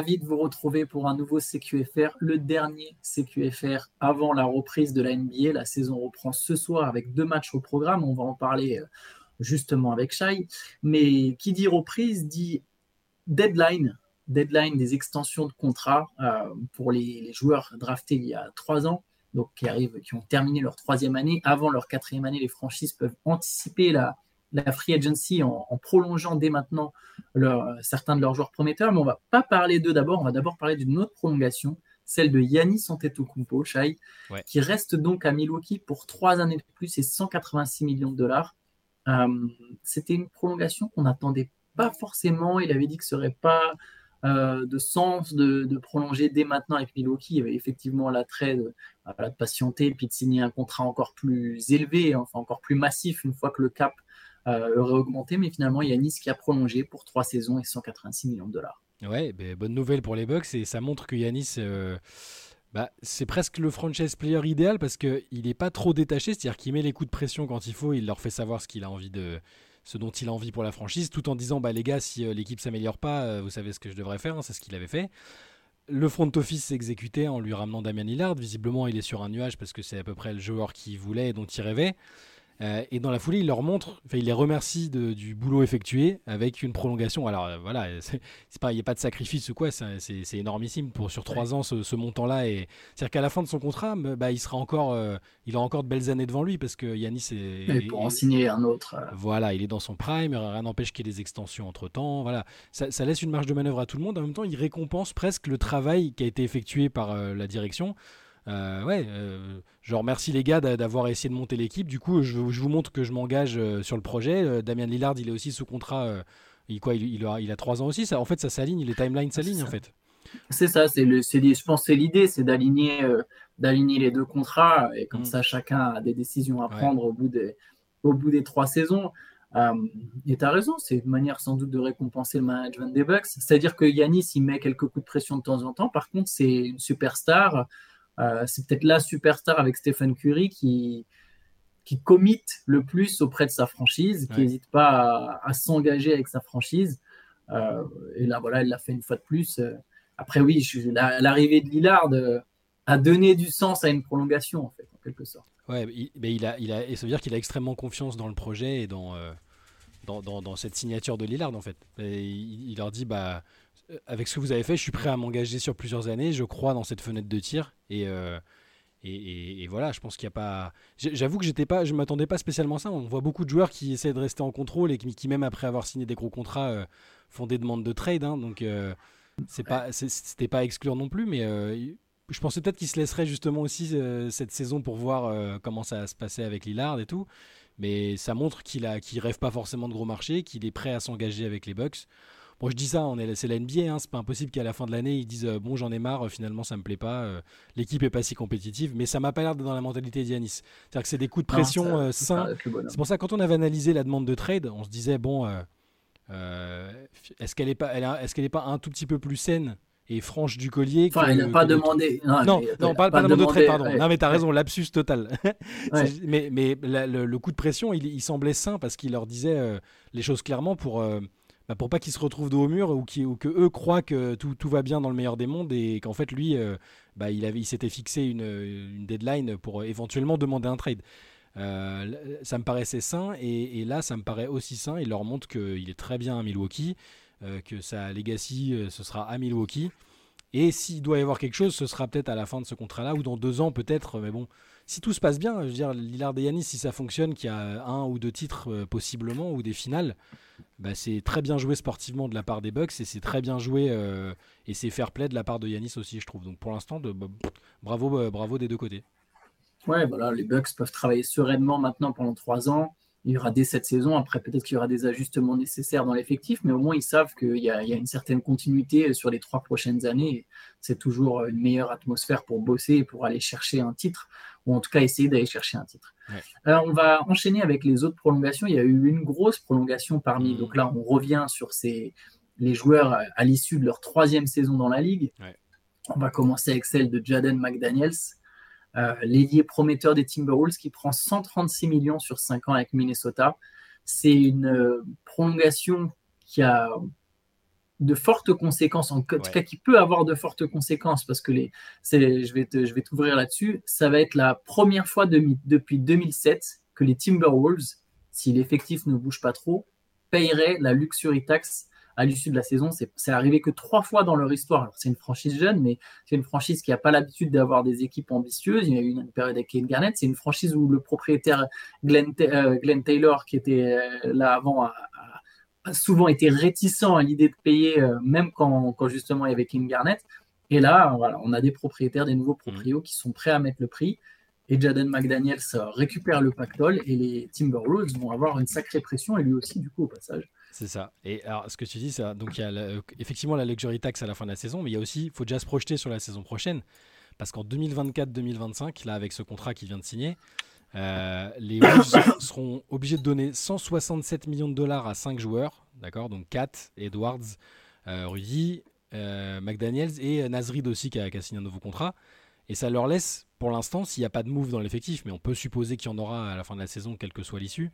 ravi de vous retrouver pour un nouveau CQFR, le dernier CQFR avant la reprise de la NBA. La saison reprend ce soir avec deux matchs au programme. On va en parler euh, justement avec Shai. Mais qui dit reprise dit deadline, deadline des extensions de contrat euh, pour les, joueurs draftés il y a trois ans, donc qui arrivent, qui ont terminé leur troisième année. Avant leur quatrième année, les franchises peuvent anticiper la, la free agency en, prolongeant dès maintenant certains de leurs joueurs prometteurs. Mais on va pas parler d'eux d'abord, on va d'abord parler d'une autre prolongation, celle de Yannis Antetokounmpo, Shai, qui reste donc à Milwaukee pour trois années de plus et 186 millions de dollars. Euh, c'était une prolongation qu'on n'attendait pas forcément. Il avait dit que ce serait pas euh, de sens de, prolonger dès maintenant avec Milwaukee. Il y avait effectivement l'attrait de, de patienter et puis de signer un contrat encore plus élevé, enfin encore plus massif une fois que le cap euh, aurait augmenté, mais finalement, il y a qui a prolongé pour trois saisons et 186 millions de dollars. Ouais, ben, bonne nouvelle pour les Bucks et ça montre que Yanis, euh, bah, c'est presque le franchise player idéal parce qu'il n'est pas trop détaché, c'est-à-dire qu'il met les coups de pression quand il faut, il leur fait savoir ce qu'il a envie de, ce dont il a envie pour la franchise, tout en disant bah les gars, si euh, l'équipe s'améliore pas, vous savez ce que je devrais faire, hein, c'est ce qu'il avait fait. Le front office exécuté en lui ramenant Damien Lillard. Visiblement, il est sur un nuage parce que c'est à peu près le joueur qu'il voulait et dont il rêvait. Euh, et dans la foulée, il leur montre, il les remercie du boulot effectué avec une prolongation. Alors euh, voilà, c'est pas, il n'y a pas de sacrifice ou quoi, c'est énormissime pour sur trois ans ce, montant-là. Et c'est-à-dire qu'à la fin de son contrat, bah, il sera encore, euh, il a encore de belles années devant lui parce que Yanis est. Et pour en signer un autre. Voilà, il est dans son prime. Rien n'empêche qu'il y ait des extensions entre temps. Voilà, ça, ça, laisse une marge de manœuvre à tout le monde. En même temps, il récompense presque le travail qui a été effectué par la direction. Euh, ouais, euh, je remercie les gars d'avoir essayé de monter l'équipe. Du coup, je, vous montre que je m'engage euh, sur le projet. Damien Lillard, il est aussi sous contrat. il, quoi, il, a, il a trois ans aussi. Ça, en fait, ça s'aligne. Les timelines s'alignent en fait. C'est ça. C'est le. Je pense c'est l'idée, c'est d'aligner, d'aligner les deux contrats et comme mm. ça, chacun a des décisions à prendre au bout des, au bout des trois saisons. et tu as raison, c'est une manière sans doute de récompenser le management des Bucks. C'est-à-dire que Yanis, il met quelques coups de pression de temps en temps. Par contre, c'est une superstar. Euh, c'est peut-être la superstar avec Stephen Curry qui, qui commit le plus auprès de sa franchise, qui n'hésite pas à, s'engager avec sa franchise. Euh, et là, voilà, il l'a fait une fois de plus. Euh, après, oui, l'arrivée de Lillard a donné du sens à une prolongation, en fait, en quelque sorte. Ouais, mais il a, il a, et ça veut dire qu'il a extrêmement confiance dans le projet et dans, dans, dans, cette signature de Lillard, en fait. il, il, leur dit, bah, avec ce que vous avez fait, je suis prêt à m'engager sur plusieurs années. Je crois dans cette fenêtre de tir. Et, euh, et, voilà, je pense qu'il n'y a pas. J'avoue que j'étais pas, je m'attendais pas spécialement à ça. On voit beaucoup de joueurs qui essaient de rester en contrôle et qui, même après avoir signé des gros contrats, euh, font des demandes de trade. Hein. donc, c'est pas, c'était pas à exclure non plus. Mais je pensais peut-être qu'il se laisserait justement aussi cette saison pour voir comment ça se passer avec Lillard et tout. Mais ça montre qu'il a, qu'il rêve pas forcément de gros marchés, qu'il est prêt à s'engager avec les Bucks. Bon, je dis ça, on est, c'est la NBA, hein, c'est pas impossible qu'à la fin de l'année ils disent euh, bon, j'en ai marre, euh, finalement ça me plaît pas, euh, l'équipe est pas si compétitive, mais ça m'a pas l'air dans la mentalité d'Yanis. C'est-à-dire que c'est des coups de pression sains. C'est pour ça quand on avait analysé la demande de trade, on se disait bon, est-ce qu'elle est pas, est-ce qu'elle est pas un tout petit peu plus saine et franche du collier. Enfin, elle n'a pas demandé. Non, non, pas, pas, demandé de trade, pardon. Non, mais tu as raison, lapsus total. mais mais le, coup de pression, il, il semblait sain parce qu'il leur disait les choses clairement pour bah, pour pas qu'il se retrouve dos au mur ou, ou que eux croient que tout, tout, va bien dans le meilleur des mondes et qu'en fait lui, euh, bah, il, avait, il s'était fixé une, une, deadline pour éventuellement demander un trade. Euh, ça me paraissait sain et, là ça me paraît aussi sain. Il leur montre qu'il est très bien à Milwaukee, euh, que sa legacy ce sera à Milwaukee. Et s'il doit y avoir quelque chose, ce sera peut-être à la fin de ce contrat-là ou dans deux ans peut-être. Mais bon, si tout se passe bien, je veux dire, Lillard et Yanis, si ça fonctionne, qu'il y a un ou deux titres euh, possiblement ou des finales, bah, c'est très bien joué sportivement de la part des Bucks et c'est très bien joué euh, et c'est fair play de la part de Yanis aussi, je trouve. Donc pour l'instant, bah, bravo, euh, bravo des deux côtés. Ouais, voilà, les Bucks peuvent travailler sereinement maintenant pendant trois ans il y aura dès cette saison. Après, peut-être qu'il y aura des ajustements nécessaires dans l'effectif, mais au moins ils savent qu'il y, a une certaine continuité sur les trois prochaines années. C'est toujours une meilleure atmosphère pour bosser et pour aller chercher un titre, ou en tout cas essayer d'aller chercher un titre. Alors, on va enchaîner avec les autres prolongations. Il y a eu une grosse prolongation parmi. Mmh. Donc là, on revient sur ces, les joueurs à l'issue de leur troisième saison dans la ligue. On va commencer avec celle de Jaden McDaniels l'ailier prometteur des Timberwolves qui prend 136 millions sur 5 ans avec Minnesota. C'est une euh, prolongation qui a de fortes conséquences, en tout cas qui peut avoir de fortes conséquences, parce que les, je vais, je vais t'ouvrir là-dessus, ça va être la première fois depuis 2007 que les Timberwolves, si l'effectif ne bouge pas trop, paieraient la luxury tax à l'issue de la saison. C'est arrivé que trois fois dans leur histoire. c'est une franchise jeune, mais c'est une franchise qui n'a pas l'habitude d'avoir des équipes ambitieuses. Il y a eu une, période avec Kane Garnett. C'est une franchise où le propriétaire Glenn, euh, Taylor, qui était euh, là avant, a, souvent été réticent à l'idée de payer, euh, même quand, justement il y avait King Garnett. Et là, voilà, on a des propriétaires, des nouveaux mmh. proprios qui sont prêts à mettre le prix. Et Jaden McDaniels récupère le pactole et les Timberwolves vont avoir une sacrée pression et lui aussi, du coup, au passage. C'est ça. Et alors, ce que tu dis, donc il y a effectivement la luxury tax à la fin de la saison, mais il y a aussi, il faut déjà se projeter sur la saison prochaine, parce qu'en 2024-2025, là, avec ce contrat qu'il vient de signer, euh, les Wolves seront obligés de donner 167 millions de dollars à 5 joueurs, d'accord Donc Kat, Edwards, euh, Rudy, euh, McDaniels et Nasrid aussi qui a, signé un nouveau contrat. Et ça leur laisse, pour l'instant, s'il n'y a pas de move dans l'effectif, mais on peut supposer qu'il y en aura à la fin de la saison, quelle que soit l'issue,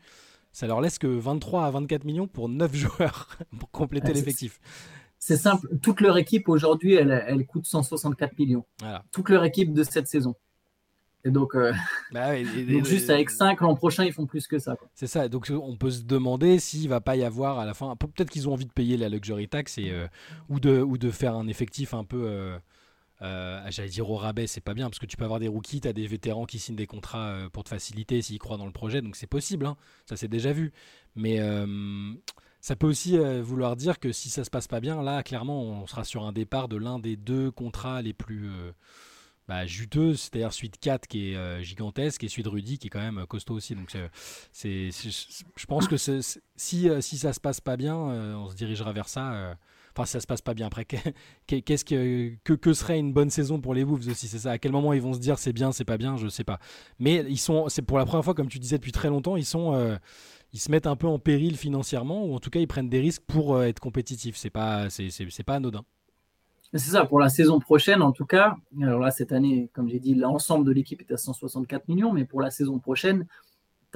ça leur laisse que 23 à 24 millions pour 9 joueurs pour compléter l'effectif. C'est simple, toute leur équipe aujourd'hui, elle, elle, coûte 164 millions. Toute leur équipe de cette saison. Et donc, euh, bah juste avec 5 l'an prochain, ils font plus que ça. C'est ça. Donc, on peut se demander s'il va pas y avoir à la fin. Peut-être qu'ils ont envie de payer la luxury tax et, euh, ou, de, ou de faire un effectif un peu. Euh, j'allais dire au rabais, c'est pas bien parce que tu peux avoir des rookies, tu des vétérans qui signent des contrats pour te faciliter s'ils croient dans le projet, donc c'est possible, hein. ça c'est déjà vu. Mais ça peut aussi vouloir dire que si ça se passe pas bien, là clairement on sera sur un départ de l'un des deux contrats les plus bah, juteuse, c'est-à-dire suite 4 qui est euh, gigantesque et suite Rudy qui est quand même costaud aussi. Donc je pense que si, euh, si ça se passe pas bien, euh, on se dirigera vers ça. Enfin, ça se passe pas bien après, qu'est-ce que, que, serait une bonne saison pour les Wolves aussi C'est ça? À quel moment ils vont se dire c'est bien, c'est pas bien, je sais pas. Mais ils sont, c'est pour la première fois, comme tu disais depuis très longtemps, ils sont ils se mettent un peu en péril financièrement ou en tout cas ils prennent des risques pour être compétitifs. C'est pas, c'est, c'est pas anodin. C'est ça, pour la saison prochaine, en tout cas. Alors là, cette année, comme j'ai dit, l'ensemble de l'équipe est à 164 millions, mais pour la saison prochaine,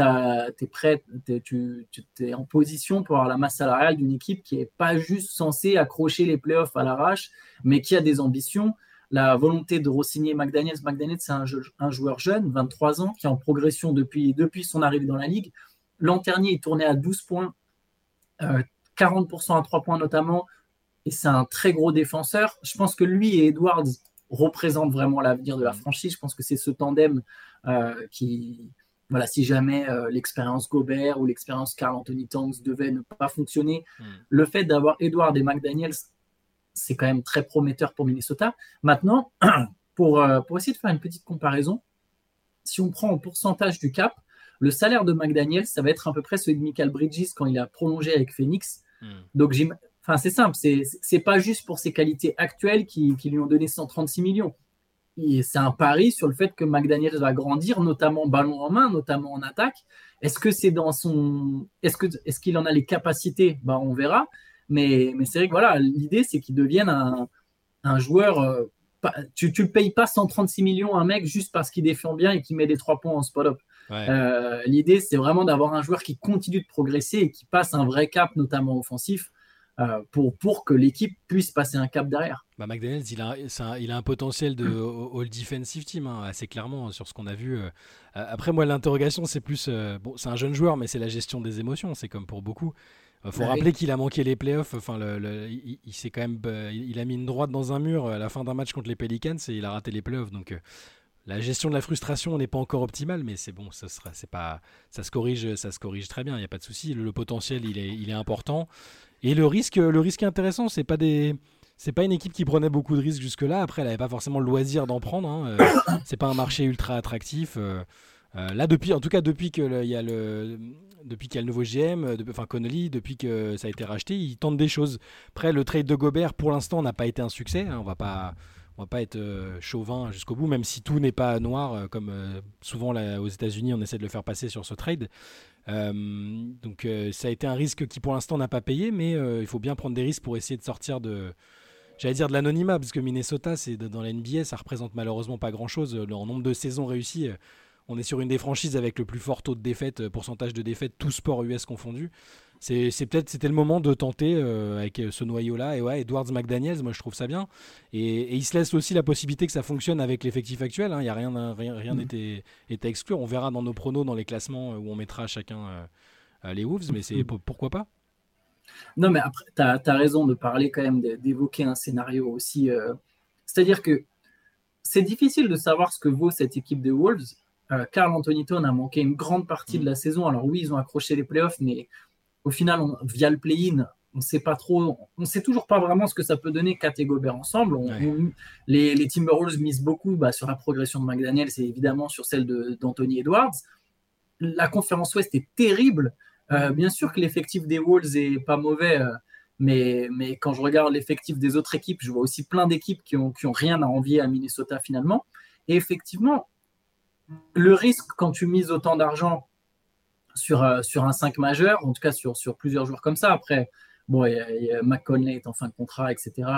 es prêt, tu es en position pour avoir la masse salariale d'une équipe qui n'est pas juste censée accrocher les playoffs à l'arrache, mais qui a des ambitions. La volonté de re-signer McDaniels. McDaniels, c'est un, joueur jeune, 23 ans, qui est en progression depuis, depuis son arrivée dans la ligue. L'an dernier, il tournait à 12 points, 40% euh, à 3 points notamment, et c'est un très gros défenseur. Je pense que lui et Edwards représentent vraiment l'avenir de la mm. franchise. Je pense que c'est ce tandem euh, qui, voilà, si jamais euh, l'expérience Gobert ou l'expérience Carl Anthony Towns devait ne pas fonctionner, mm. le fait d'avoir Edwards et McDaniels, c'est quand même très prometteur pour Minnesota. Maintenant, pour, euh, pour essayer de faire une petite comparaison, si on prend en pourcentage du cap, le salaire de McDaniels, ça va être à peu près celui de Michael Bridges quand il a prolongé avec Phoenix. Mm. Donc, Enfin, c'est simple, c'est pas juste pour ses qualités actuelles qui, lui ont donné 136 millions. C'est un pari sur le fait que McDaniel va grandir, notamment ballon en main, notamment en attaque. Est-ce que c'est dans son. Est-ce qu'il est qu'il en a les capacités? Bah, On verra. Mais, mais c'est vrai que voilà, l'idée, c'est qu'il devienne un, un joueur. Euh, tu ne le payes pas 136 millions à un mec juste parce qu'il défend bien et qu'il met des trois points en spot-up. Euh, l'idée, c'est vraiment d'avoir un joueur qui continue de progresser et qui passe un vrai cap, notamment offensif. Euh, pour, pour que l'équipe puisse passer un cap derrière. Bah McDaniels, il a, un, il a un potentiel de All Defensive Team, hein, assez clairement, sur ce qu'on a vu. Euh. Après, moi, l'interrogation, c'est plus. Euh, bon, c'est un jeune joueur, mais c'est la gestion des émotions, c'est comme pour beaucoup. Il faut bah rappeler qu'il a manqué les playoffs. Enfin, le, il, il quand même, il a mis une droite dans un mur à la fin d'un match contre les Pelicans et il a raté les playoffs. Donc, la gestion de la frustration n'est pas encore optimale, mais c'est bon, ça sera, c'est pas, ça se corrige, ça se corrige très bien. Il n'y a pas de souci. Le, potentiel, il est, il est important. Et le risque, le risque intéressant, c'est pas des c'est pas une équipe qui prenait beaucoup de risques jusque-là. Après, elle n'avait pas forcément le loisir d'en prendre. Hein. Euh, c'est pas un marché ultra attractif. Euh, euh, là, depuis, en tout cas, depuis qu'il y a le, depuis qu'il y a le nouveau GM, enfin Connolly, depuis que ça a été racheté, il tente des choses. Après, le trade de Gobert, pour l'instant, n'a pas été un succès. Hein. on va pas, on va pas être chauvin jusqu'au bout, même si tout n'est pas noir, comme souvent là, aux États-Unis, on essaie de le faire passer sur ce trade. Euh, donc euh, ça a été un risque qui pour l'instant n'a pas payé, mais euh, il faut bien prendre des risques pour essayer de sortir de, j'allais dire de l'anonymat, parce que Minnesota, c'est dans la NBA, ça représente malheureusement pas grand-chose. En nombre de saisons réussies, on est sur une des franchises avec le plus fort taux de défaite, pourcentage de défaite, tout sport US confondu. C'est peut-être c'était le moment de tenter avec ce noyau-là. Et ouais, Edwards McDaniels, moi je trouve ça bien. Et, il se laisse aussi la possibilité que ça fonctionne avec l'effectif actuel. Hein. Il n'y a rien, rien, rien n'était à exclure. On verra dans nos pronos, dans les classements où on mettra chacun les Wolves, mais c'est pourquoi pas non, mais après, tu as, raison de parler quand même, d'évoquer un scénario aussi. Euh, c'est-à-dire que c'est difficile de savoir ce que vaut cette équipe des Wolves. Euh, Carl Anthony Town a manqué une grande partie de la saison. Alors oui, ils ont accroché les playoffs, mais au final, via le play-in, on sait pas trop, on sait toujours pas vraiment ce que ça peut donner Kat et Gobert ensemble. les, les, Timberwolves misent beaucoup bah, sur la progression de McDaniel, c'est évidemment sur celle d'Anthony Edwards. La conférence Ouest est terrible. Euh, bien sûr que l'effectif des Wolves est pas mauvais, euh, mais, mais quand je regarde l'effectif des autres équipes, je vois aussi plein d'équipes qui ont, qui ont rien à envier à Minnesota finalement. Et effectivement, le risque quand tu mises autant d'argent sur, euh, sur un 5 majeur, en tout cas sur, sur plusieurs joueurs comme ça, après, bon, y a, McConley est en fin de contrat, etc.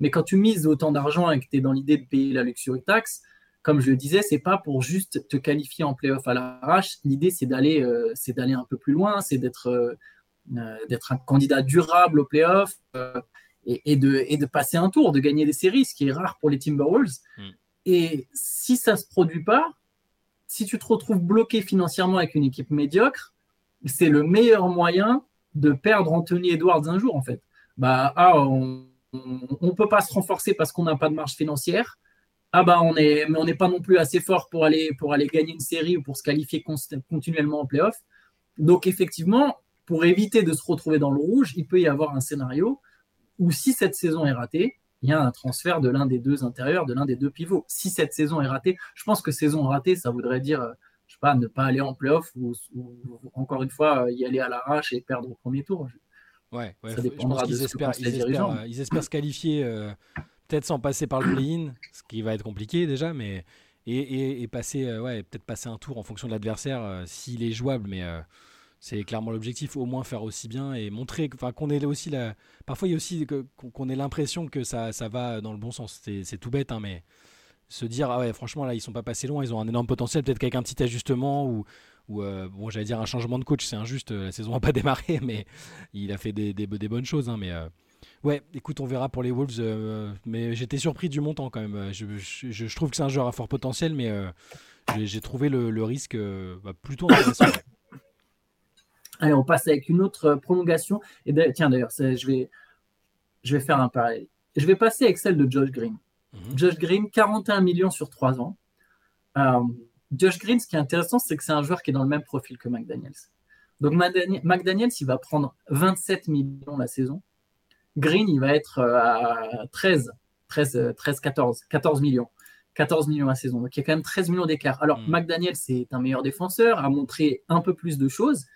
Mais quand tu mises autant d'argent et que tu es dans l'idée de payer la luxury tax, comme je le disais, c'est pas pour juste te qualifier en playoff à l'arrache. L'idée, c'est d'aller, euh, d'aller un peu plus loin, c'est d'être, euh, d'être un candidat durable au playoff et, de, et de passer un tour, de gagner des séries, ce qui est rare pour les Timberwolves. Mm. Et si ça se produit pas, si tu te retrouves bloqué financièrement avec une équipe médiocre, c'est le meilleur moyen de perdre Anthony Edwards un jour, en fait. Bah, ah, on ne peut pas se renforcer parce qu'on n'a pas de marge financière ah bah on mais on n'est pas non plus assez fort pour aller, pour aller gagner une série ou pour se qualifier continuellement en playoff. Donc effectivement, pour éviter de se retrouver dans le rouge, il peut y avoir un scénario où si cette saison est ratée, il y a un transfert de l'un des deux intérieurs, de l'un des deux pivots. Si cette saison est ratée, je pense que saison ratée, ça voudrait dire, je sais pas, ne pas aller en playoff ou, encore une fois y aller à l'arrache et perdre au premier tour. Ouais, ouais ça je pense qu'ils espèrent, ils, espèrent, se qualifier. Euh, peut-être sans passer par le play-in, ce qui va être compliqué déjà, mais et, passer, euh, ouais, peut-être passer un tour en fonction de l'adversaire euh, s'il est jouable, mais euh, c'est clairement l'objectif, au moins faire aussi bien et montrer, enfin qu'on ait aussi la, parfois il y a aussi qu'on ait l'impression que ça, va dans le bon sens. C'est tout bête, hein, mais se dire ah ouais franchement là ils sont pas passés loin, ils ont un énorme potentiel, peut-être qu'avec un petit ajustement ou ou bon j'allais dire un changement de coach, c'est injuste, la saison n'a pas démarré, mais il a fait des, bonnes choses, hein, mais Ouais, écoute, on verra pour les Wolves, euh, mais j'étais surpris du montant quand même. Je, trouve que c'est un joueur à fort potentiel, mais euh, j'ai trouvé le, risque euh, bah, plutôt intéressant. Allez, on passe avec une autre prolongation. Et tiens, d'ailleurs, je vais, je vais faire un parallèle. Je vais passer avec celle de Josh Green. Mhm. Josh Green, 41 millions sur 3 ans. Josh Green, ce qui est intéressant, c'est que c'est un joueur qui est dans le même profil que McDaniels. Donc McDaniels, il va prendre 27 millions la saison. Green, il va être euh, à 13, 13, 13, 14, 14 millions. 14 millions la saison. Donc il y a quand même 13 millions d'écart. Alors, mm. McDaniel, c'est un meilleur défenseur, a montré un peu plus de choses.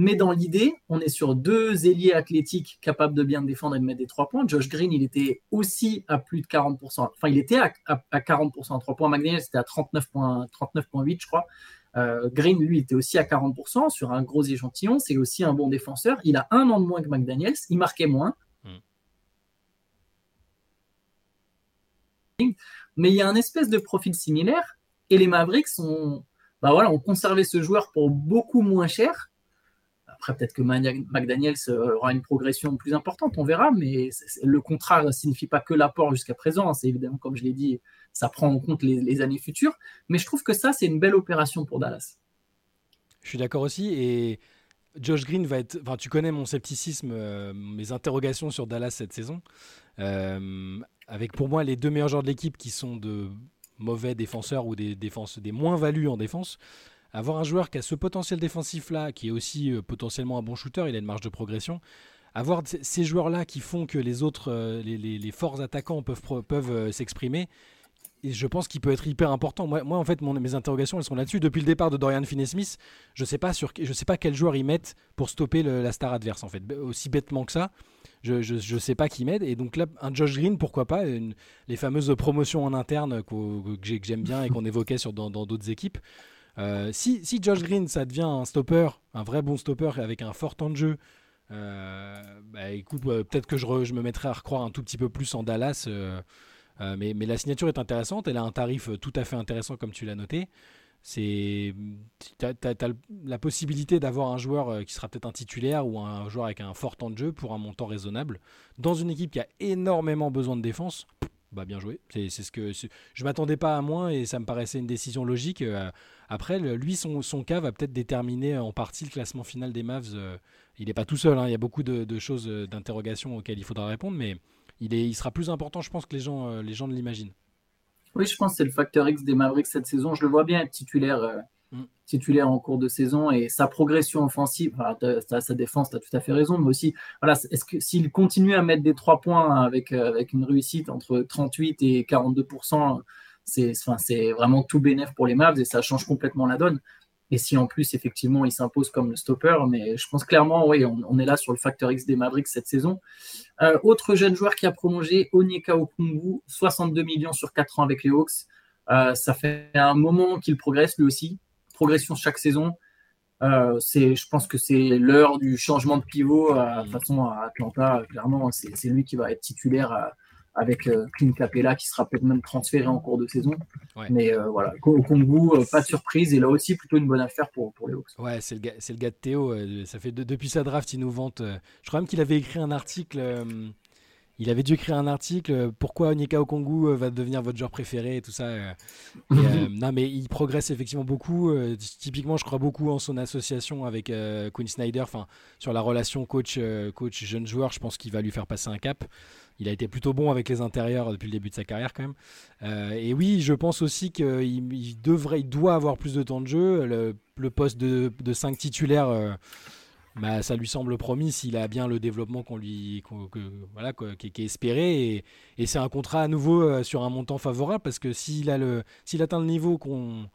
Mais dans l'idée, on est sur deux ailiers athlétiques capables de bien défendre et de mettre des trois points. Josh Green, il était aussi à plus de 40%. Enfin, il était à, 40% en trois points. McDaniel, c'était à 39,8, je crois. Euh, Green, lui, était aussi à 40% sur un gros échantillon. C'est aussi un bon défenseur. Il a un an de moins que McDaniels. Il marquait moins. mais il y a un espèce de profil similaire et les Mavericks ont, bah voilà, ont conservé ce joueur pour beaucoup moins cher. Après, peut-être que McDaniels aura une progression plus importante, on verra, mais le contrat ne signifie pas que l'apport jusqu'à présent. Hein. C'est évidemment, comme je l'ai dit, ça prend en compte les, années futures. Mais je trouve que ça, c'est une belle opération pour Dallas. Je suis d'accord aussi. Et Josh Green va être. Enfin, tu connais mon scepticisme, euh, mes interrogations sur Dallas cette saison. Euh, avec pour moi les deux meilleurs joueurs de l'équipe qui sont de mauvais défenseurs ou des, défenses, des moins valus en défense. Avoir un joueur qui a ce potentiel défensif là, qui est aussi euh, potentiellement un bon shooter, il a une marge de progression. Avoir ces joueurs là qui font que les autres, les, forts attaquants peuvent, peuvent s'exprimer, et je pense qu'il peut être hyper important. Moi, moi en fait, mes interrogations, elles sont là-dessus. Depuis le départ de Dorian Finney-Smith, je sais pas sais pas quel joueur ils mettent pour stopper la star adverse, en fait. Aussi bêtement que ça, je, je, sais pas qui m'aide. Et donc là, un Josh Green, pourquoi pas Les fameuses promotions en interne que, j'aime bien et qu'on évoquait sur, dans d'autres équipes. Euh, si, si, Josh Green, ça devient un stopper, un vrai bon stopper avec un fort temps de jeu, euh, bah, écoute, peut-être que je, je, me mettrai à recroire un tout petit peu plus en Dallas. Euh, mais, la signature est intéressante, elle a un tarif tout à fait intéressant comme tu l'as noté. tu as, la possibilité d'avoir un joueur qui sera peut-être un titulaire ou un joueur avec un fort temps de jeu pour un montant raisonnable dans une équipe qui a énormément besoin de défense. Bah bien joué. C'est ce que je m'attendais pas à moins et ça me paraissait une décision logique. Après, lui, son, son cas va peut-être déterminer en partie le classement final des Mavs. Euh, il n'est pas tout seul. Hein. Il y a beaucoup de, choses d'interrogation auxquelles il faudra répondre, mais il, est, il sera plus important, je pense, que les gens, les gens ne l'imaginent. Oui, je pense que c'est le facteur X des Mavericks cette saison. Je le vois bien être titulaire, euh, mm. titulaire en cours de saison et sa progression offensive, sa défense, tu as tout à fait raison, mais aussi, voilà, est-ce que s'il continue à mettre des trois points avec, euh, avec une réussite entre 38 et 42%, c'est vraiment tout bénéf pour les Mavs et ça change complètement la donne. Et si en plus, effectivement, il s'impose comme le stopper, mais je pense clairement, oui, on, est là sur le facteur X des Mavericks cette saison. Euh, autre jeune joueur qui a prolongé, Onyeka Okungu, 62 millions sur 4 ans avec les Hawks. Euh, ça fait un moment qu'il progresse lui aussi. Progression chaque saison. Euh, je pense que c'est l'heure du changement de pivot. de toute façon, à Atlanta, clairement, c'est lui qui va être titulaire avec euh, Clint Capella qui sera peut-être même transféré en cours de saison. Mais euh, voilà, au Congo, euh, pas de surprise. Et là aussi, plutôt une bonne affaire pour, pour les Hawks. Ouais, c'est le, gars, le gars de Théo. ça fait depuis sa draft, il nous vante. je crois même qu'il avait écrit un article. il avait dû écrire un article pourquoi Onyeka Okongu va devenir votre joueur préféré et tout ça. non, mais il progresse effectivement beaucoup. typiquement, je crois beaucoup en son association avec Quinn Snyder, enfin sur la relation coach coach jeune joueur. Je pense qu'il va lui faire passer un cap il a été plutôt bon avec les intérieurs depuis le début de sa carrière quand même. Euh, et oui, je pense aussi qu'il devrait, il doit avoir plus de temps de jeu. Le, poste de, de 5 titulaires, euh, bah, ça lui semble promis s'il a bien le développement qu'on lui, voilà, qui, est espéré. Et, c'est un contrat à nouveau euh, sur un montant favorable parce que s'il atteint le niveau qu'on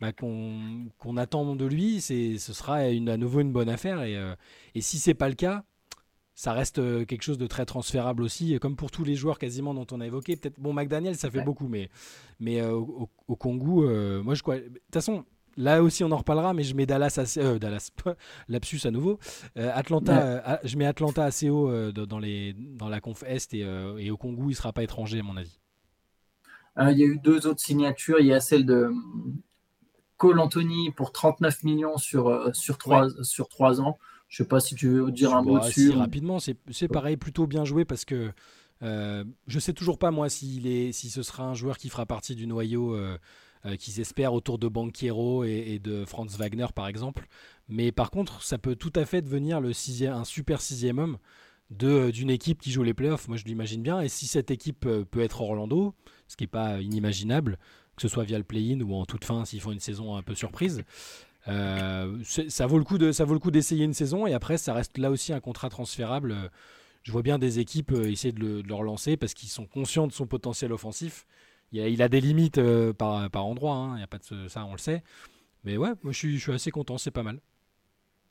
bah, attend de lui, ce sera à nouveau une bonne affaire. Et, et si c'est pas le cas, ça reste euh, quelque chose de très transférable aussi, comme pour tous les joueurs quasiment dont on a évoqué. Peut-être, bon, McDaniel, ça fait beaucoup, mais, mais euh, au, Congo, euh, moi je crois. De toute façon, là aussi on en reparlera, mais je mets Dallas, assez, Dallas, lapsus à nouveau. Atlanta, je mets Atlanta assez haut dans, les, dans la conf Est et, et au Congo, il sera pas étranger à mon avis. Il y a eu deux autres signatures. Il y a celle de Cole Anthony pour 39 millions sur, sur, 3, sur 3 ans. Je sais pas si tu veux dire un mot dessus. rapidement, c'est pareil, plutôt bien joué parce que euh, je sais toujours pas moi s'il est, si ce sera un joueur qui fera partie du noyau euh, euh, qu'ils espèrent autour de Banquiero et, de Franz Wagner par exemple. Mais par contre, ça peut tout à fait devenir le sixième, un super sixième homme d'une équipe qui joue les playoffs. Moi, je l'imagine bien. Et si cette équipe peut être Orlando, ce qui n'est pas inimaginable, que ce soit via le play-in ou en toute fin s'ils font une saison un peu surprise, euh, ça vaut le coup de, ça vaut le coup d'essayer une saison et après ça reste là aussi un contrat transférable. Je vois bien des équipes euh, essayer de le, relancer parce qu'ils sont conscients de son potentiel offensif. Il a, des limites euh, par, par endroit, hein. il y a pas de ça, on le sait. Mais ouais, moi je suis, je suis assez content, c'est pas mal.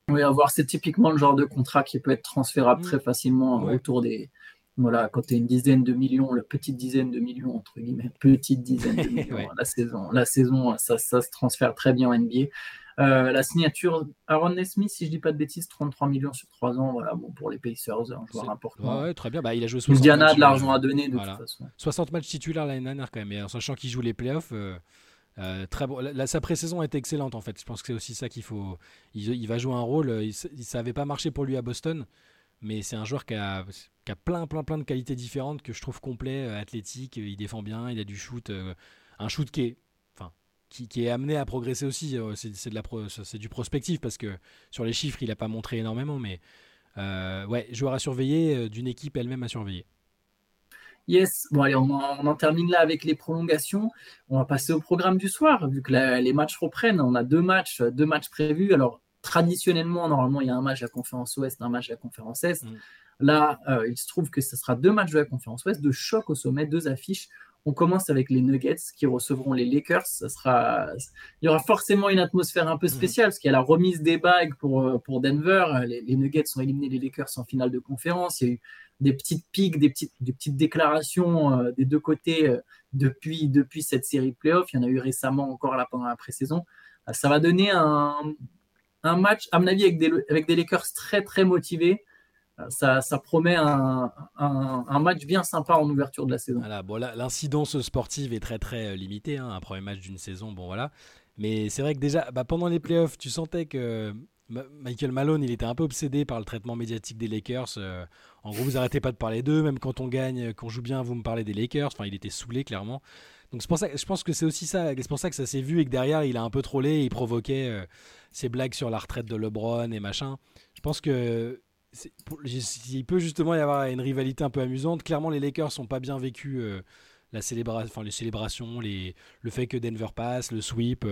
Oui, avoir c'est typiquement le genre de contrat qui peut être transférable mmh. très facilement autour des, voilà, quand tu es une dizaine de millions, la petite dizaine de millions, entre guillemets, petite dizaine de millions, la saison, la saison ça, ça, se transfère très bien en NBA. Euh, la signature Aaron Nesmith, si je dis pas de bêtises, 33 millions sur 3 ans, voilà, bon, pour les Pacers, un joueur important. très bien, bah, il a joué 60 Indiana a de l'argent à donner de toute façon. 60 matchs titulaires l'année dernière quand même, et en sachant qu'il joue les playoffs. Euh, euh, très bon. sa pré-saison a été excellente en fait. Je pense que c'est aussi ça qu'il faut. Il, va jouer un rôle. Il, ça n'avait pas marché pour lui à Boston, mais c'est un joueur qui a, qui a, plein, plein, plein de qualités différentes que je trouve complet, athlétique. Il défend bien, il a du shoot, un shoot qui est qui, est amené à progresser aussi. Euh, c'est du prospectif parce que sur les chiffres, il n'a pas montré énormément, mais euh, ouais, joueur à surveiller, euh, d'une équipe elle-même à surveiller. Yes, bon allez, on en, termine là avec les prolongations. On va passer au programme du soir, vu que les matchs reprennent. On a deux matchs, deux matchs prévus. Alors traditionnellement, normalement, il y a un match à la conférence Ouest, un match à la conférence Est. Mm. Là, il se trouve que ce sera deux matchs de la conférence Ouest, de choc au sommet, deux affiches. On commence avec les Nuggets qui recevront les Lakers. Ça sera, il y aura forcément une atmosphère un peu mhm. spéciale parce qu'il y a la remise des bagues pour, euh, pour Denver. Les, Nuggets ont éliminé les Lakers en finale de conférence. Il y a eu des petites piques, des petites, des petites déclarations euh, des deux côtés euh, depuis, depuis cette série de playoffs. Il y en a eu récemment encore là pendant la pré-saison. ça va donner un, un, match, à mon avis, avec des, avec des Lakers très très motivés ça, promet un, match bien sympa en ouverture de la saison. Voilà, bon, l'incidence sportive est très très euh, limitée. Hein, un premier match d'une saison, bon voilà. Mais c'est vrai que déjà, bah, pendant les playoffs, tu sentais que Michael Malone, il était un peu obsédé par le traitement médiatique des Lakers. Euh, en gros, vous arrêtez pas de parler d'eux, même quand on gagne, qu'on joue bien, vous me parlez des Lakers. Enfin, il était saoulé clairement. Donc pour ça, je pense que c'est aussi ça. C'est pour ça que ça s'est vu et que derrière, il a un peu trollé, il provoquait euh, ses blagues sur la retraite de LeBron et machin. Je pense que il peut justement y avoir une rivalité un peu amusante. Clairement, les Lakers sont pas bien vécus. Euh, la les célébrations, les, le fait que Denver passe, le sweep.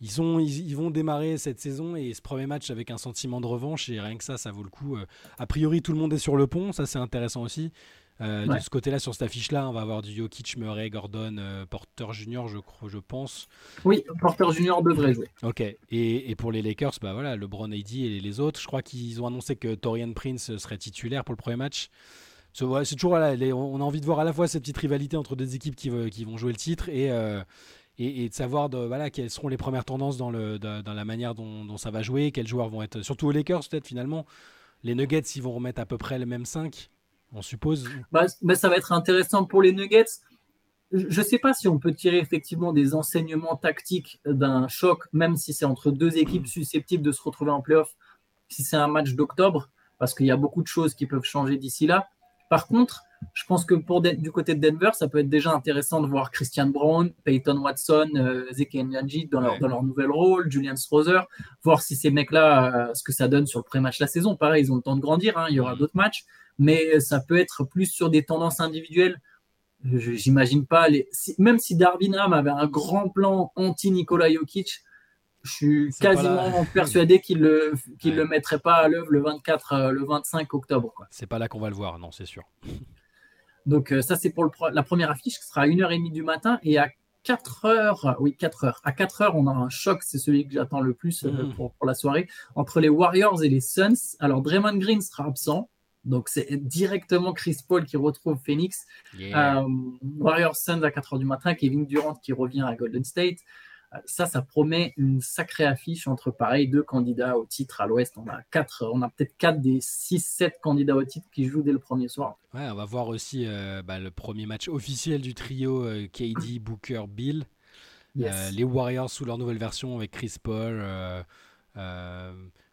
Ils, sont, ils, vont démarrer cette saison et ce premier match avec un sentiment de revanche et rien que ça, ça vaut le coup. Euh. a priori, tout le monde est sur le pont, ça c'est intéressant aussi. Euh, de ce côté-là, sur cette affiche-là, on va avoir du Jokic, Murray, Gordon, euh, Porter Junior, je, je pense. Oui, Porter Junior devrait jouer. Ok. Et, et, pour les Lakers, bah voilà, LeBron, AD et les autres, je crois qu'ils ont annoncé que Torian Prince serait titulaire pour le premier match. C'est toujours voilà, on a envie de voir à la fois cette petite rivalité entre deux équipes qui, qui vont jouer le titre et, et, de savoir de, voilà, quelles seront les premières tendances dans, le, dans, la manière dont, ça va jouer, quels joueurs vont être. Surtout aux Lakers, peut-être finalement. Les Nuggets, ils vont remettre à peu près le même 5, on suppose. Bah, ça va être intéressant pour les Nuggets. Je ne sais pas si on peut tirer effectivement des enseignements tactiques d'un choc, même si c'est entre deux équipes susceptibles de se retrouver en playoff, si c'est un match d'octobre, parce qu'il y a beaucoup de choses qui peuvent changer d'ici là. Par contre, je pense que pour du côté de Denver, ça peut être déjà intéressant de voir Christian Brown, Peyton Watson, euh, Zeke Nyanji dans, leur, dans leur nouvel rôle, Julian Strother, voir si ces mecs-là, euh, ce que ça donne sur le pré-match la saison. Pareil, ils ont le temps de grandir, hein, il y aura mm. d'autres matchs, mais ça peut être plus sur des tendances individuelles. J'imagine pas, les... même si Darwin Ham avait un grand plan anti-Nikola Jokic, je suis quasiment persuadé qu'il le, le mettrait pas à l'œuvre le 24, euh, le 25 octobre. C'est pas là qu'on va le voir, non, c'est sûr. Donc euh, ça, c'est pour la première affiche qui sera à 1h30 du matin et à 4h, oui 4h, à 4h on a un choc, c'est celui que j'attends le plus euh, mm. pour, la soirée, entre les Warriors et les Suns. Alors Draymond Green sera absent, donc c'est directement Chris Paul qui retrouve Phoenix. Warriors Suns à 4h du matin, Kevin Durant qui revient à Golden State ça, ça promet une sacrée affiche entre pareil deux candidats au titre à l'Ouest. On a quatre, on a peut-être quatre des six, sept candidats au titre qui jouent dès le premier soir. Ouais, on va voir aussi euh, bah, le premier match officiel du trio euh, KD, Booker, Bill. Euh, les Warriors sous leur nouvelle version avec Chris Paul.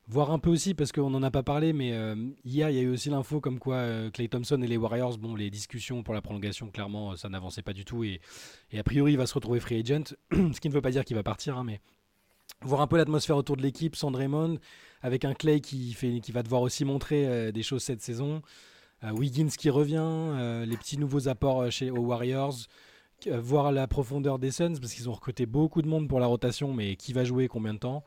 Voir un peu aussi, parce qu'on n'en a pas parlé, mais euh, hier, il y a eu aussi l'info comme quoi Clay euh, Thompson et les Warriors, bon, les discussions pour la prolongation, clairement, ça n'avançait pas du tout. Et, a priori, il va se retrouver free agent, ce qui ne veut pas dire qu'il va partir, hein, mais voir un peu l'atmosphère autour de l'équipe sans Draymond, avec un Clay qui, fait, qui va devoir aussi montrer euh, des choses cette saison. Wiggins qui revient, les petits nouveaux apports chez aux Warriors voir la profondeur des Suns parce qu'ils ont recruté beaucoup de monde pour la rotation, mais qui va jouer combien de temps?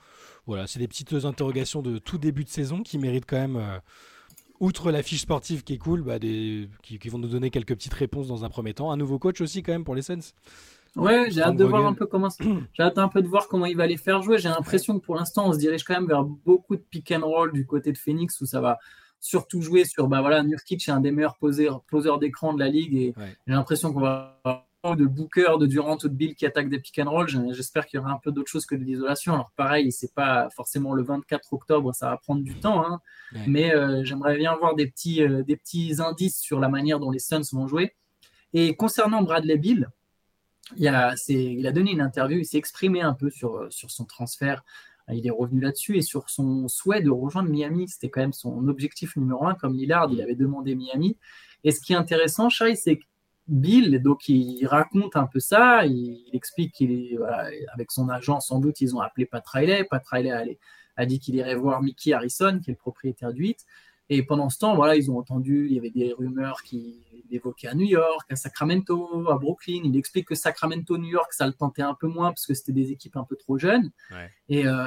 Voilà, c'est des petites interrogations de tout début de saison qui méritent quand même, euh, outre la fiche sportive qui est cool, bah, des, qui, vont nous donner quelques petites réponses dans un premier temps. Un nouveau coach aussi quand même pour les Suns. Ouais, j'ai hâte de voir un peu comment. J'ai hâte un peu de voir comment il va les faire jouer. J'ai l'impression que pour l'instant, on se dirige quand même vers beaucoup de pick and roll du côté de Phoenix où ça va surtout jouer sur bah voilà Nurkic est un des meilleurs poseurs, poseurs d'écran de la ligue et j'ai l'impression qu'on va de Booker, de Durant ou de Bill qui attaquent des pick and roll. J'espère qu'il y aura un peu d'autres choses que de l'isolation. Alors pareil, c'est pas forcément le 24 octobre, ça va prendre du temps, hein. mais euh, j'aimerais bien voir des petits, euh, des petits indices sur la manière dont les Suns vont jouer. Et concernant Bradley Bill, il a, il a donné une interview, il s'est exprimé un peu sur, euh, sur son transfert. Il est revenu là-dessus et sur son souhait de rejoindre Miami. C'était quand même son objectif numéro un, comme Lillard, il avait demandé Miami. Et ce qui est intéressant, Shai, c'est Bill, donc il raconte un peu ça, il, explique qu'il est, avec son agent, sans doute, ils ont appelé Pat Riley. Pat Riley a, dit qu'il irait voir Mickey Harrison, qui est le propriétaire du 8. Et pendant ce temps, voilà, ils ont entendu, il y avait des rumeurs qui évoquaient à New York, à Sacramento, à Brooklyn. Il explique que Sacramento, New York, ça le tentait un peu moins parce que c'était des équipes un peu trop jeunes. Et euh,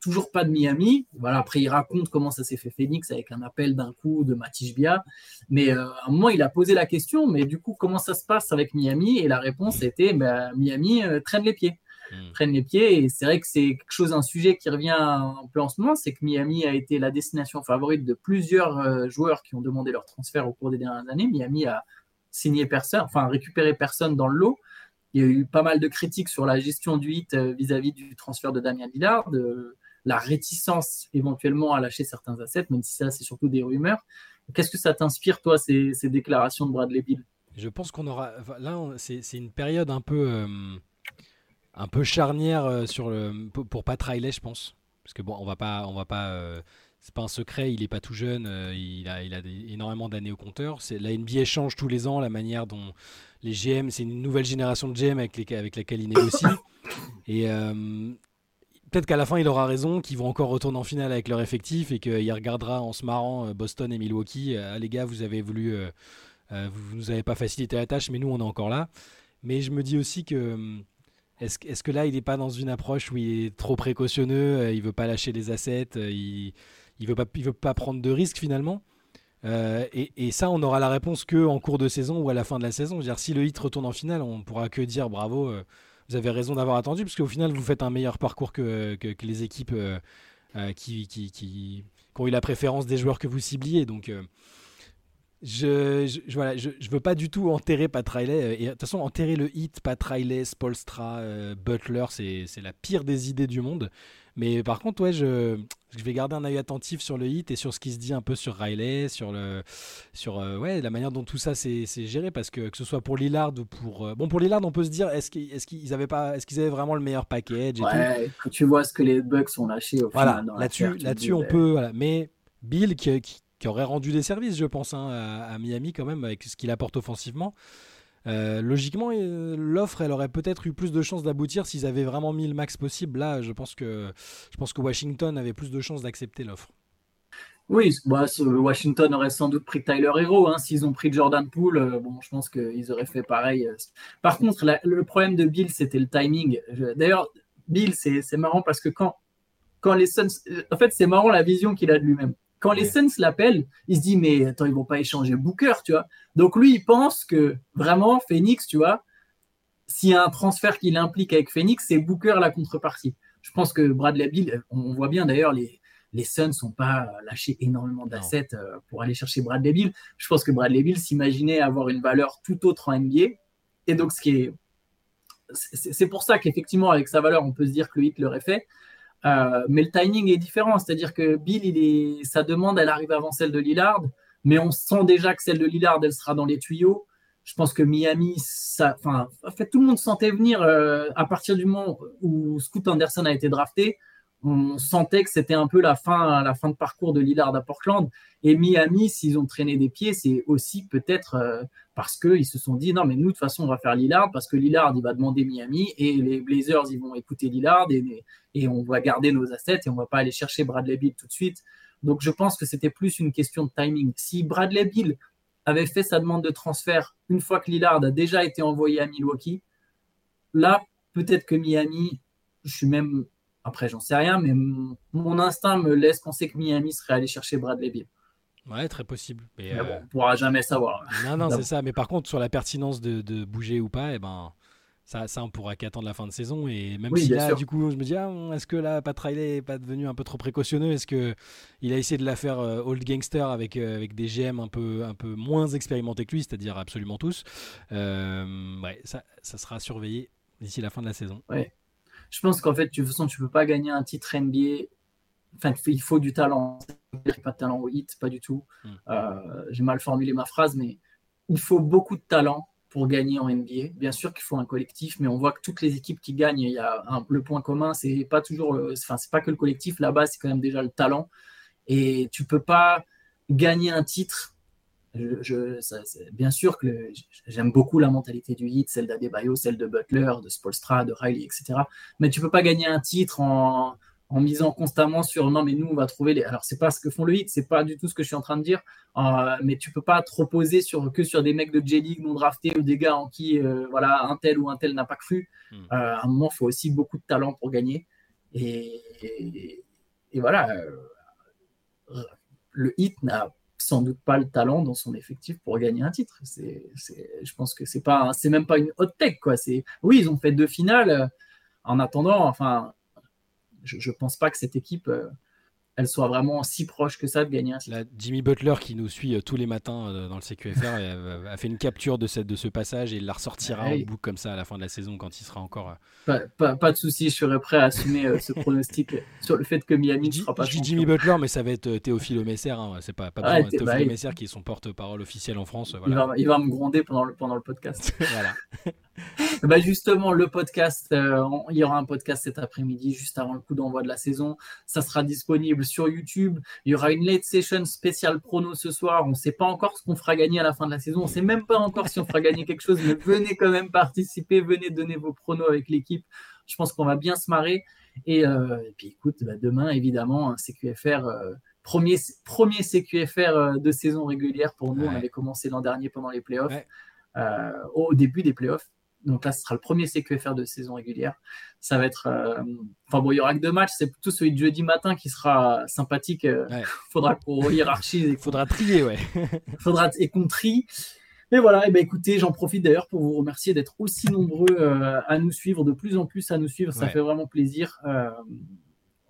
toujours pas de Miami. Voilà, après, il raconte comment ça s'est fait Phoenix avec un appel d'un coup de Matisse Bia. Mais euh, à un moment, il a posé la question, mais du coup, comment ça se passe avec Miami? Et la réponse était bah, Miami euh, traîne les pieds. Hmm. Traîne les pieds. Et c'est vrai que c'est quelque chose, un sujet qui revient un peu en ce moment c'est que Miami a été la destination favorite de plusieurs euh, joueurs qui ont demandé leur transfert au cours des dernières années. Miami a signé personne, enfin récupéré personne dans le lot. Il y a eu pas mal de critiques sur la gestion du hit vis-à-vis du transfert de Damien Lillard, de, la réticence éventuellement à lâcher certains assets, même si ça, c'est surtout des rumeurs. Qu'est-ce que ça t'inspire, toi, ces, déclarations de Bradley Bill Je pense qu'on aura. Là, c'est une période un peu. Euh, un peu charnière sur le, pour, Pat je pense. Parce que bon, on va pas, on va pas, c'est pas un secret, il est pas tout jeune, il a, il a énormément d'années au compteur. La NBA change tous les ans la manière dont les GM, c'est une nouvelle génération de GM avec, avec laquelle il négocie. Et peut-être qu'à la fin, il aura raison, qu'ils vont encore retourner en finale avec leur effectif et qu'il regardera en se marrant Boston et Milwaukee. Ah, les gars, vous avez voulu euh, vous ne nous avez pas facilité la tâche, mais nous, on est encore là. Mais je me dis aussi que hum, est-ce, est que là, il n'est pas dans une approche où il est trop précautionneux, euh, il veut pas lâcher les assets, euh, il ne veut, pas, veut pas prendre de risques finalement? Et, ça, on aura la réponse que en cours de saison ou à la fin de la saison. Dire, si le hit retourne en finale, on pourra que dire bravo, vous avez raison d'avoir attendu, parce qu'au final, vous faites un meilleur parcours que, les équipes qui, qui, qui, ont eu la préférence des joueurs que vous cibliez. Donc, je, je, je, veux pas du tout enterrer Pat Riley. Euh, de toute façon, enterrer le hit, Pat Riley, Spolstra, euh, Butler, c'est la pire des idées du monde. Mais par contre, ouais, je, je, vais garder un œil attentif sur le hit et sur ce qui se dit un peu sur Riley, sur, le, sur euh, ouais, la manière dont tout ça s'est géré. Parce que que ce soit pour Lillard ou pour. bon, pour Lillard, on peut se dire est-ce qu'ils avaient, pas, est qu'ils avaient vraiment le meilleur package et ouais, Quand tu vois ce que les Bucks ont lâché au voilà, Là-dessus, là-dessus on peut. Voilà. Mais Bill, qui, qui qui aurait rendu des services, je pense, hein, à, Miami quand même, avec ce qu'il apporte offensivement. Euh, logiquement, euh, l'offre, elle aurait peut-être eu plus de chances d'aboutir s'ils avaient vraiment mis le max possible. Là, je pense que, je pense que Washington avait plus de chances d'accepter l'offre. Oui, bah, Washington aurait sans doute pris Tyler Hero. Hein, S'ils ont pris Jordan Poole, euh, bon, je pense qu'ils auraient fait pareil. Par contre, le problème de Bill, c'était le timing. D'ailleurs, Bill, c'est marrant parce que quand, quand les Suns. En fait, c'est marrant la vision qu'il a de lui-même. Quand les Suns l'appellent, il se dit mais attends ils vont pas échanger Booker, tu vois. Donc lui il pense que vraiment Phoenix, tu vois, s'il y a un transfert qui l'implique avec Phoenix, c'est Booker la contrepartie. Je pense que Bradley Bill, on voit bien d'ailleurs les les Suns n'ont pas lâché énormément d'assets euh, pour aller chercher Bradley Bill. Je pense que Bradley Bill s'imaginait avoir une valeur tout autre en NBA. Et donc, ce qui est. C'est pour ça qu'effectivement, avec sa valeur, on peut se dire que le hit l'aurait fait. Euh, mais le timing est différent, c'est-à-dire que Bill, il est, sa demande, elle arrive avant celle de Lillard, mais on sent déjà que celle de Lillard, elle sera dans les tuyaux. Je pense que Miami, ça, enfin, en fait, tout le monde sentait venir euh, à partir du moment où Scoot Anderson a été drafté on sentait que c'était un peu la fin, la fin de parcours de Lillard à Portland. Et Miami, s'ils ont traîné des pieds, c'est aussi peut-être euh, parce qu'ils se sont dit non, mais nous, de toute façon, on va faire Lillard parce que Lillard, il va demander Miami et les Blazers, ils vont écouter Lillard et, et on va garder nos assets et on va pas aller chercher Bradley Bill tout de suite. Donc, je pense que c'était plus une question de timing. Si Bradley Bill avait fait sa demande de transfert une fois que Lillard a déjà été envoyé à Milwaukee, là, peut-être que Miami, je suis même après, j'en sais rien, mais mon instinct me laisse penser que Miami serait allé chercher Bradley Bill. Ouais, très possible. Mais, bon, euh, on pourra jamais savoir. Non, non, c'est ça. Mais par contre, sur la pertinence de, bouger ou pas, eh ben, ça, ça on pourra qu'attendre la fin de saison. Et même si là, du coup, je me dis, ah, est-ce que là, Pat Riley n'est pas devenu un peu trop précautionneux? Est-ce qu'il a essayé de la faire euh, old gangster avec, euh, avec des GM un peu, un peu moins expérimentés que lui, c'est-à-dire absolument tous? Ouais, ça, ça sera surveillé d'ici la fin de la saison. Ouais je pense qu'en fait, de toute façon, tu ne peux pas gagner un titre NBA. Enfin, il faut du talent. Pas de talent au hit, pas du tout. Hmm. Euh, j'ai mal formulé ma phrase, mais il faut beaucoup de talent pour gagner en NBA. Bien sûr qu'il faut un collectif, mais on voit que toutes les équipes qui gagnent, il y a le point commun, c'est pas toujours, enfin c'est pas que le collectif. Là-bas, c'est quand même déjà le talent. Et tu peux pas gagner un titre je, bien sûr que j'aime beaucoup la mentalité du hit, celle d'Adebayo, celle de Butler, de Spolstra, de Riley, etc. Mais tu peux pas gagner un titre en, misant constamment sur non mais nous on va trouver les alors c'est pas ce que font le hit c'est pas du tout ce que je suis en train de dire euh, mais tu peux pas te reposer sur que sur des mecs de J League non draftés ou des gars en qui euh, voilà un tel ou un tel n'a pas cru hmm. euh, à un moment il faut aussi beaucoup de talent pour gagner et, et voilà le hit n'a sans doute pas le talent dans son effectif pour gagner un titre. C'est, je pense que c'est pas, c'est même pas une hot tech quoi. C'est, oui, ils ont fait deux finales. Euh, en attendant, enfin, je, ne pense pas que cette équipe, euh, elle soit vraiment si proche que ça de gagner un Jimmy Butler qui nous suit euh, tous les matins euh, dans le CQFR a fait une capture de, cette, de ce passage et il la ressortira en boucle comme ça à la fin de la saison quand il sera encore. Euh, pas, pas, de souci, je serais prêt à assumer ce pronostic sur le fait que Miami ne sera pas. Je dis Jimmy Butler, mais ça va être Théophile Messer. Hein, c'est pas, pas besoin. Théophile bah, Messer qui est son porte-parole officiel en France. Il, va, il, va, me gronder pendant le, pendant le podcast. voilà. bah justement, le podcast, il y aura un podcast cet après-midi, juste avant le coup d'envoi de la saison. Ça sera disponible sur YouTube. Il y aura une late session spéciale prono ce soir. On ne sait pas encore ce qu'on fera gagner à la fin de la saison. On ne sait même pas encore si on fera gagner quelque chose, mais venez quand même participer. Venez donner vos pronos avec l'équipe. Je pense qu'on va bien se marrer. Et, euh, puis écoute, bah, demain, évidemment, un CQFR. Euh, premier, premier CQFR euh, de saison régulière pour nous. On avait commencé l'an dernier pendant les playoffs, au début des playoffs. Donc là, ce sera le premier CQFR de saison régulière. Ça va être. Euh, enfin bon, il y aura que deux matchs. C'est plutôt celui de jeudi matin qui sera sympathique. Il euh, faudra qu'on hiérarchise. Il faudra trier, ouais. faudra et qu'on trie. Mais voilà, et ben écoutez, j'en profite d'ailleurs pour vous remercier d'être aussi nombreux euh, à nous suivre, de plus en plus à nous suivre. Ça fait vraiment plaisir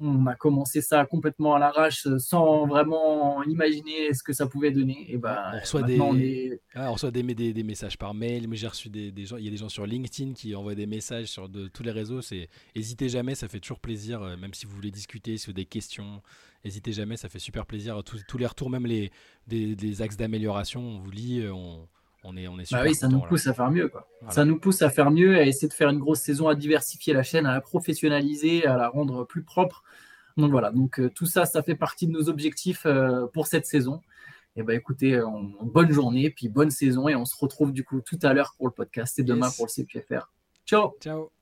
on a commencé ça complètement à l'arrache sans vraiment imaginer ce que ça pouvait donner. Et bah, on reçoit, des... Ah, on reçoit des, des, messages par mail, mais j'ai reçu des, gens, il y a des gens sur LinkedIn qui envoient des messages sur de, tous les réseaux. C'est N'hésitez jamais, ça fait toujours plaisir, euh, même si vous voulez discuter, si vous avez des questions, n'hésitez jamais, ça fait super plaisir. Tous, les retours, même les des, axes d'amélioration, on vous lit, euh, on, on est, on est bah oui, ça nous pousse à faire mieux. Quoi. Ça nous pousse à faire mieux, à essayer de faire une grosse saison, à diversifier la chaîne, à la professionnaliser, à la rendre plus propre. Donc voilà, donc euh, tout ça, ça fait partie de nos objectifs euh, pour cette saison. Et ben écoutez, bonne journée, puis bonne saison, et on se retrouve du coup tout à l'heure pour le podcast et demain pour le CQFR. Ciao Ciao